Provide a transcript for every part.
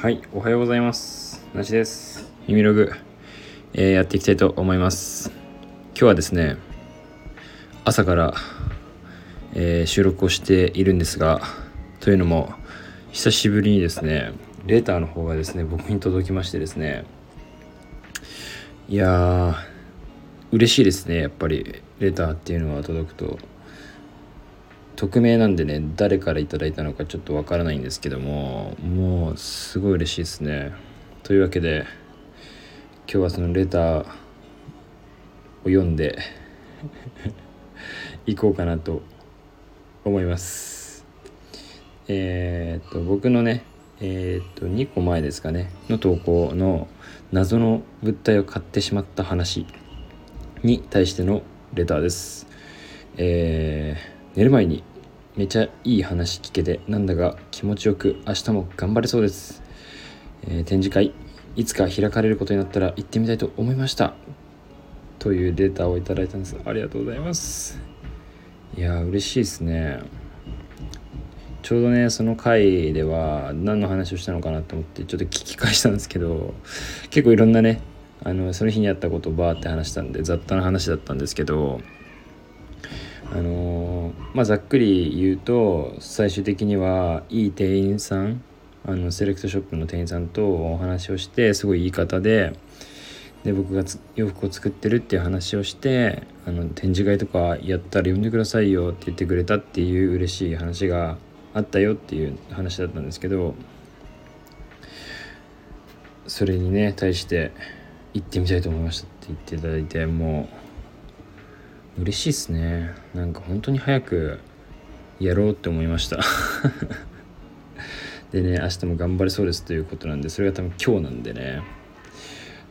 はい、おはようございます。なしです。耳ログ、えーやっていきたいと思います。今日はですね、朝から、えー収録をしているんですが、というのも、久しぶりにですね、レーターの方がですね、僕に届きましてですね、いやー、嬉しいですね、やっぱり、レターっていうのは届くと。匿名なんでね誰からいただいたのかちょっとわからないんですけどももうすごい嬉しいですね。というわけで今日はそのレターを読んで いこうかなと思います。えーっと僕のねえーっと2個前ですかねの投稿の謎の物体を買ってしまった話に対してのレターです。えー寝る前にめちゃいい話聞けてなんだか気持ちよく明日も頑張れそうです、えー展示会いつか開かれることになったら行ってみたいと思いました。というレタをいただいたんです。ありがとうございます。いやー嬉しいですね。ちょうどねその回では何の話をしたのかなと思ってちょっと聞き返したんですけど結構いろんなねあのその日にあったことをバーって話したんで雑多な話だったんですけどあのーまあざっくり言うと最終的にはいい店員さんあのセレクトショップの店員さんとお話をしてすごいいい方でで僕が洋服を作ってるっていう話をしてあの展示会とかやったら呼んでくださいよって言ってくれたっていう嬉しい話があったよっていう話だったんですけどそれにね対して行ってみたいと思いましたって言っていただいてもう嬉しいですね。なんか本当に早くやろうって思いました。でね明日も頑張れそうですということなんでそれが多分今日なんでね。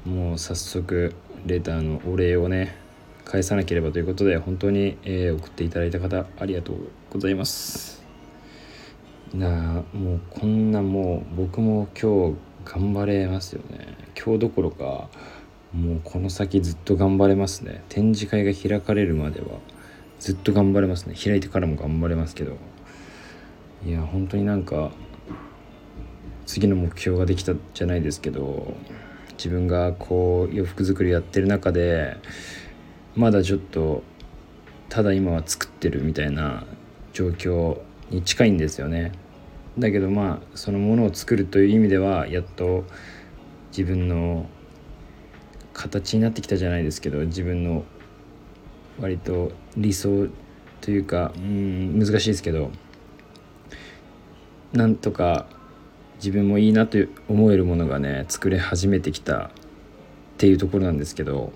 もう早速レターのお礼をね返さなければということで本当に、え送っていただいた方ありがとうございます。なあもうこんなもう僕も今日頑張れますよね。今日どころかもうこの先ずっと頑張れますね。展示会が開かれるまではずっと頑張れますね。開いてからも頑張れますけど。いや本当になんか次の目標ができたじゃないですけど自分がこう洋服作りやってる中でまだちょっとただ今は作ってるみたいな状況に近いんですよね。だけどまあそのものを作るという意味ではやっと自分の形になってきたじゃないですけど自分の割と理想というかうん難しいですけどなんとか自分もいいなと思えるものがね作れ始めてきたっていうところなんですけど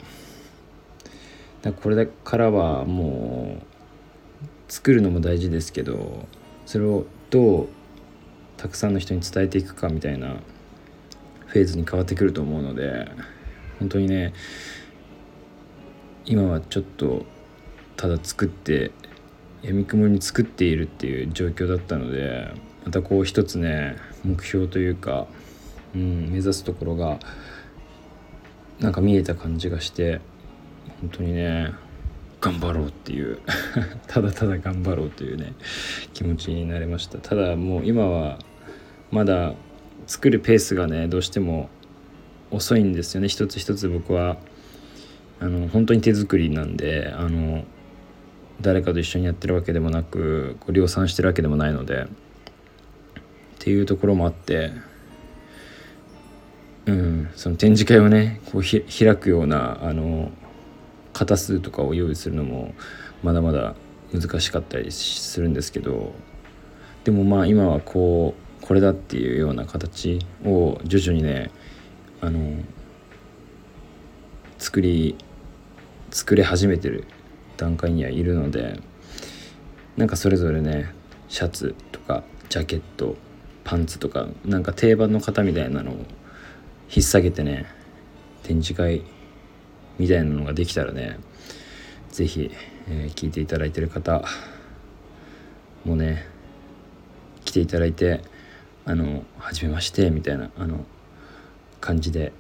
だこれからはもう作るのも大事ですけどそれをどうたくさんの人に伝えていくかみたいなフェーズに変わってくると思うので本当にね今はちょっとただ作ってやみくもに作っているっていう状況だったのでまたこう一つね目標というか、うん、目指すところがなんか見えた感じがして本当にね頑張ろうっていう ただただ頑張ろうというね気持ちになれました。ただもう今はまだ作るペースがねどうしても遅いんですよね。一つ一つ僕は。あの本当に手作りなんであの誰かと一緒にやってるわけでもなくこう量産してるわけでもないのでっていうところもあってうんその展示会をねこうひ開くようなあの型数とかを用意するのもまだまだ難しかったりするんですけどでもまあ今はこうこれだっていうような形を徐々にねあの作り作れ始めてる段階にはいるのでなんかそれぞれねシャツとかジャケットパンツとかなんか定番の型みたいなのを引っ提げてね展示会みたいなのができたらね是非、えー聞いていただいてる方もね来ていただいてあの「はじめまして」みたいなあの感じで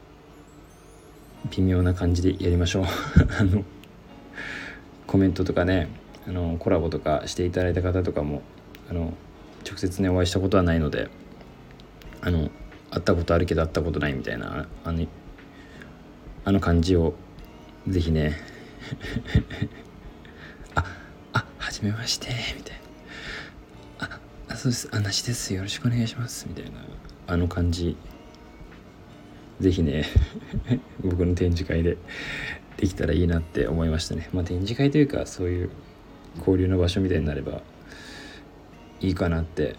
微妙な感じでやりましょう。あのコメントとかねあのコラボとかしていただいた方とかもあの直接ねお会いしたことはないのであの会ったことあるけど会ったことないみたいなあのあの感じをぜひね ああはじめましてみたいな。ああそうです。あなしです。よろしくお願いします。みたいなあの感じぜひね 僕の展示会でできたらいいなって思いましたね。まあ展示会というかそういう交流の場所みたいになればいいかなって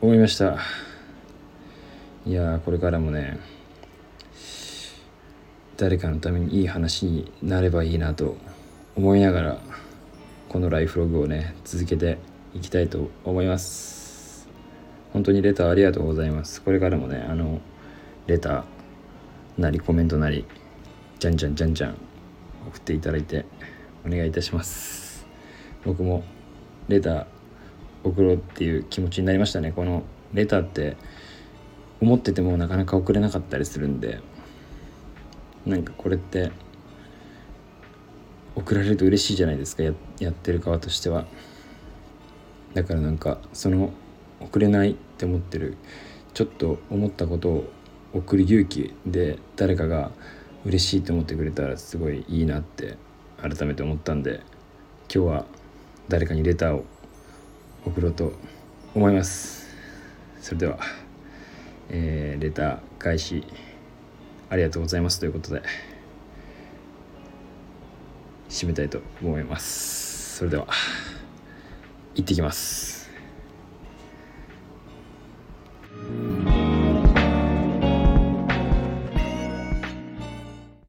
思いました。いやこれからもね誰かのためにいい話になればいいなと思いながらこのライフログをね続けていきたいと思います。本当にレターありがとうございます。これからもねあのレターなりコメントなりじゃんじゃんじゃんじゃん送っていただいてお願いいたします。僕もレター送ろうっていう気持ちになりましたね。このレターって思っててもなかなか送れなかったりするんでなんかこれって送られると嬉しいじゃないですかややってる側としては。だからなんかその送れないって思ってるちょっと思ったことを送る勇気で誰かが嬉しいと思ってくれたらすごいいいなって改めて思ったんで今日は誰かにレターを送ろうと思います。それでは、えー、レター返しありがとうございます。ということで締めたいと思います。それでは行ってきます。